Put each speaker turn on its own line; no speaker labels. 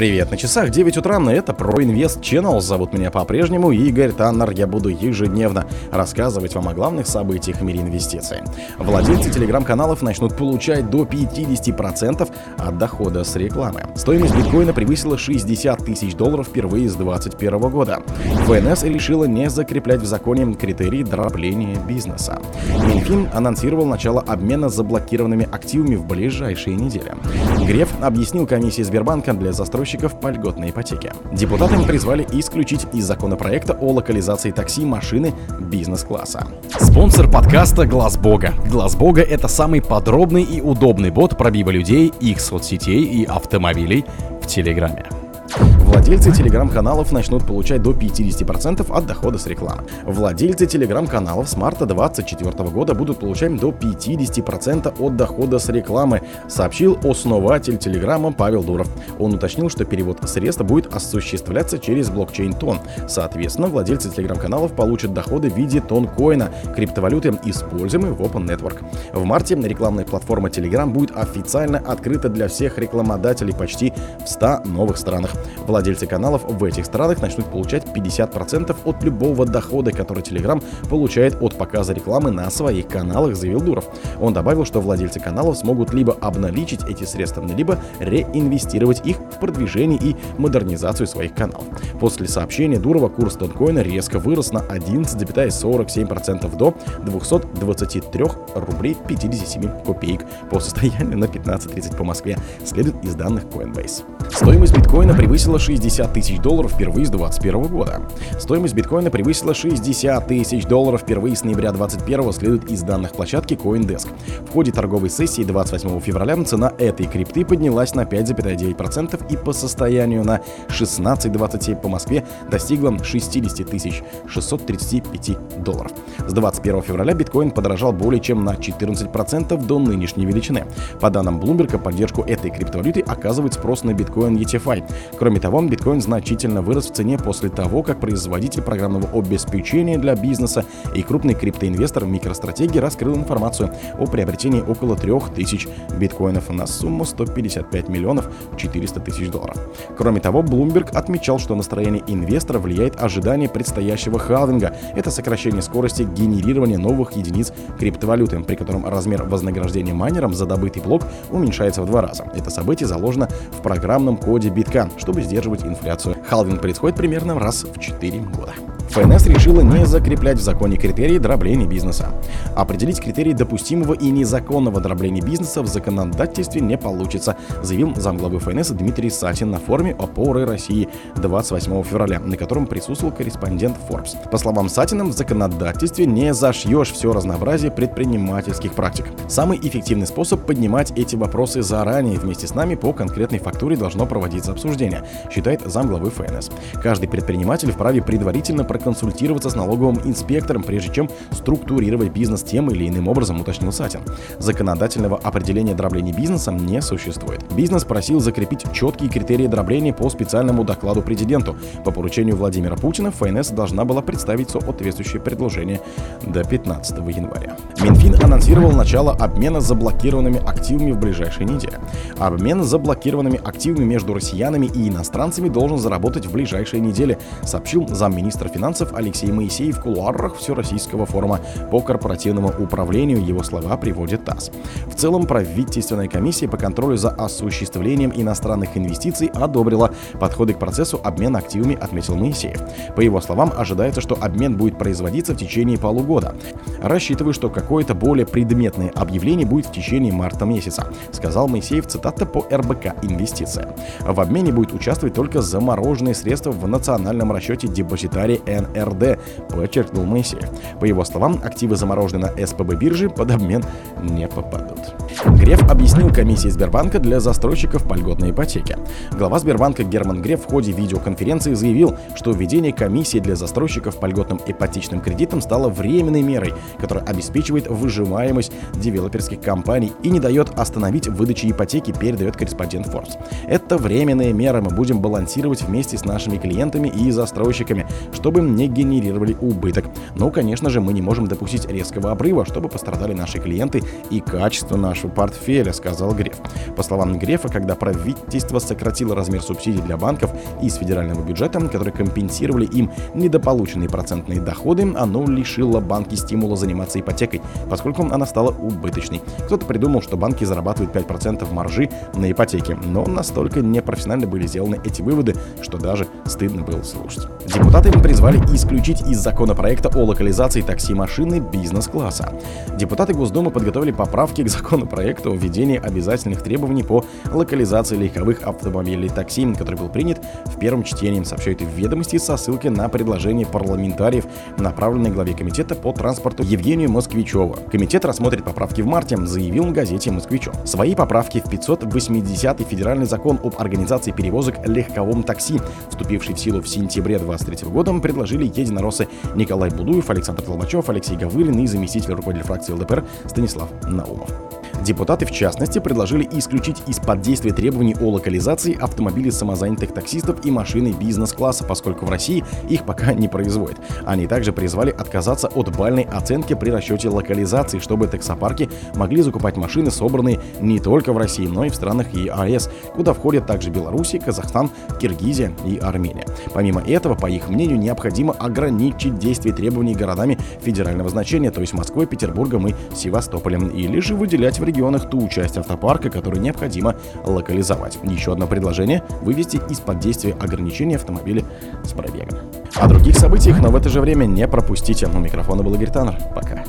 Привет, на часах 9 утра, на это ProInvest Channel. Зовут меня по-прежнему Игорь Таннер. Я буду ежедневно рассказывать вам о главных событиях в мире инвестиций. Владельцы телеграм-каналов начнут получать до 50% от дохода с рекламы. Стоимость биткоина превысила 60 тысяч долларов впервые с 2021 года. ФНС решила не закреплять в законе критерии дробления бизнеса. Минфин анонсировал начало обмена заблокированными активами в ближайшие недели. Греф объяснил комиссии Сбербанка для застройщиков застройщиков по льготной ипотеке. Депутатам призвали исключить из законопроекта о локализации такси машины бизнес-класса. Спонсор подкаста Глаз Бога. Глаз Бога это самый подробный и удобный бот пробива людей, их соцсетей и автомобилей в Телеграме. Владельцы телеграм-каналов начнут получать до 50% от дохода с рекламы. Владельцы телеграм-каналов с марта 2024 года будут получать до 50% от дохода с рекламы, сообщил основатель телеграма Павел Дуров. Он уточнил, что перевод средств будет осуществляться через блокчейн Тон. Соответственно, владельцы телеграм-каналов получат доходы в виде тонкоина, криптовалюты, используемой в Open Network. В марте рекламная платформа Telegram будет официально открыта для всех рекламодателей почти в 100 новых странах. Владельцы каналов в этих странах начнут получать 50% от любого дохода, который Telegram получает от показа рекламы на своих каналах, заявил Дуров. Он добавил, что владельцы каналов смогут либо обналичить эти средства, либо реинвестировать их в продвижение и модернизацию своих каналов. После сообщения Дурова курс тонкоина резко вырос на 11,47% до 223 рублей 57 копеек по состоянию на 15.30 по Москве, следует из данных Coinbase. Стоимость биткоина превысила 60 тысяч долларов впервые с 2021 года. Стоимость биткоина превысила 60 тысяч долларов впервые с ноября 2021 следует из данных площадки CoinDesk. В ходе торговой сессии 28 февраля цена этой крипты поднялась на 5,9% и по состоянию на 16,27 по Москве достигла 60 тысяч 635 долларов. С 21 февраля биткоин подорожал более чем на 14% до нынешней величины. По данным Bloomberg, поддержку этой криптовалюты оказывает спрос на биткоин ETFI. Кроме того, биткоин значительно вырос в цене после того, как производитель программного обеспечения для бизнеса и крупный криптоинвестор MicroStrategy раскрыл информацию о приобретении около 3000 биткоинов на сумму 155 миллионов 400 тысяч долларов. Кроме того, Bloomberg отмечал, что настроение инвестора влияет ожидание предстоящего халвинга. Это сокращение скорости генерирования новых единиц криптовалюты, при котором размер вознаграждения майнерам за добытый блок уменьшается в два раза. Это событие заложено в программном коде битка, чтобы сдерживать инфляцию. Халвинг происходит примерно раз в 4 года. ФНС решила не закреплять в законе критерии дробления бизнеса. Определить критерии допустимого и незаконного дробления бизнеса в законодательстве не получится, заявил замглавы ФНС Дмитрий Сатин на форуме «Опоры России» 28 февраля, на котором присутствовал корреспондент Forbes. По словам Сатина, в законодательстве не зашьешь все разнообразие предпринимательских практик. Самый эффективный способ поднимать эти вопросы заранее вместе с нами по конкретной фактуре должно проводиться обсуждение, считает замглавы ФНС. Каждый предприниматель вправе предварительно проконсультироваться с налоговым инспектором, прежде чем структурировать бизнес тем или иным образом, уточнил Сатин. Законодательного определения дробления бизнеса не существует. Бизнес просил закрепить четкие критерии дробления по специальному докладу президенту. По поручению Владимира Путина ФНС должна была представить соответствующее предложение до 15 января. Минфин анонсировал начало обмена заблокированными активами в ближайшие недели. Обмен заблокированными активами между россиянами и иностранцами должен заработать в ближайшие недели, сообщил замминистра финансов финансов Алексей Моисеев в кулуарах Всероссийского форума по корпоративному управлению. Его слова приводит ТАСС. В целом, правительственная комиссия по контролю за осуществлением иностранных инвестиций одобрила подходы к процессу обмена активами, отметил Моисеев. По его словам, ожидается, что обмен будет производиться в течение полугода. Рассчитываю, что какое-то более предметное объявление будет в течение марта месяца, сказал Моисеев, цитата по РБК «Инвестиция». В обмене будет участвовать только замороженные средства в национальном расчете депозитария НРД, подчеркнул Моисеев. По его словам, активы замороженные на СПБ бирже под обмен не попадут. Греф объяснил комиссии Сбербанка для застройщиков по льготной ипотеке. Глава Сбербанка Герман Греф в ходе видеоконференции заявил, что введение комиссии для застройщиков по льготным ипотечным кредитам стало временной мерой, которая обеспечивает выживаемость девелоперских компаний и не дает остановить выдачу ипотеки, передает корреспондент Forbes. Это временная мера, мы будем балансировать вместе с нашими клиентами и застройщиками, чтобы не генерировали убыток. Но, конечно же, мы не можем допустить резкого обрыва, чтобы пострадали наши клиенты и качество нашего портфеля, сказал Греф. По словам Грефа, когда правительство сократило размер субсидий для банков из федерального бюджета, которые компенсировали им недополученные процентные доходы, оно лишило банки стимула заниматься ипотекой, поскольку она стала убыточной. Кто-то придумал, что банки зарабатывают 5% маржи на ипотеке, но настолько непрофессионально были сделаны эти выводы, что даже стыдно было слушать. Депутаты призвали исключить из законопроекта о локализации такси-машины бизнес-класса. Депутаты Госдумы подготовили поправки к законопроекту о введении обязательных требований по локализации легковых автомобилей такси, который был принят в первом чтении, сообщают в ведомости со ссылкой на предложение парламентариев, направленное главе комитета по транспорту Евгению Москвичеву. Комитет рассмотрит поправки в марте, заявил в газете «Москвичев». Свои поправки в 580-й федеральный закон об организации перевозок легковом такси, вступивший в силу в сентябре 2023 года, предложили единороссы Николай Будуев, Александр Толмачев, Алексей Гавылин и заместитель руководителя фракции ЛДПР Станислав Наумов. Депутаты, в частности, предложили исключить из-под действия требований о локализации автомобилей самозанятых таксистов и машины бизнес-класса, поскольку в России их пока не производят. Они также призвали отказаться от бальной оценки при расчете локализации, чтобы таксопарки могли закупать машины, собранные не только в России, но и в странах ЕАЭС, куда входят также Беларусь, Казахстан, Киргизия и Армения. Помимо этого, по их мнению, необходимо ограничить действие требований городами федерального значения, то есть Москвой, Петербургом и Севастополем, или же выделять в регионах ту часть автопарка, которую необходимо локализовать. Еще одно предложение – вывести из-под действия ограничения автомобиля с пробегом. О других событиях, но в это же время не пропустите. У микрофона был Игорь Таннер. Пока.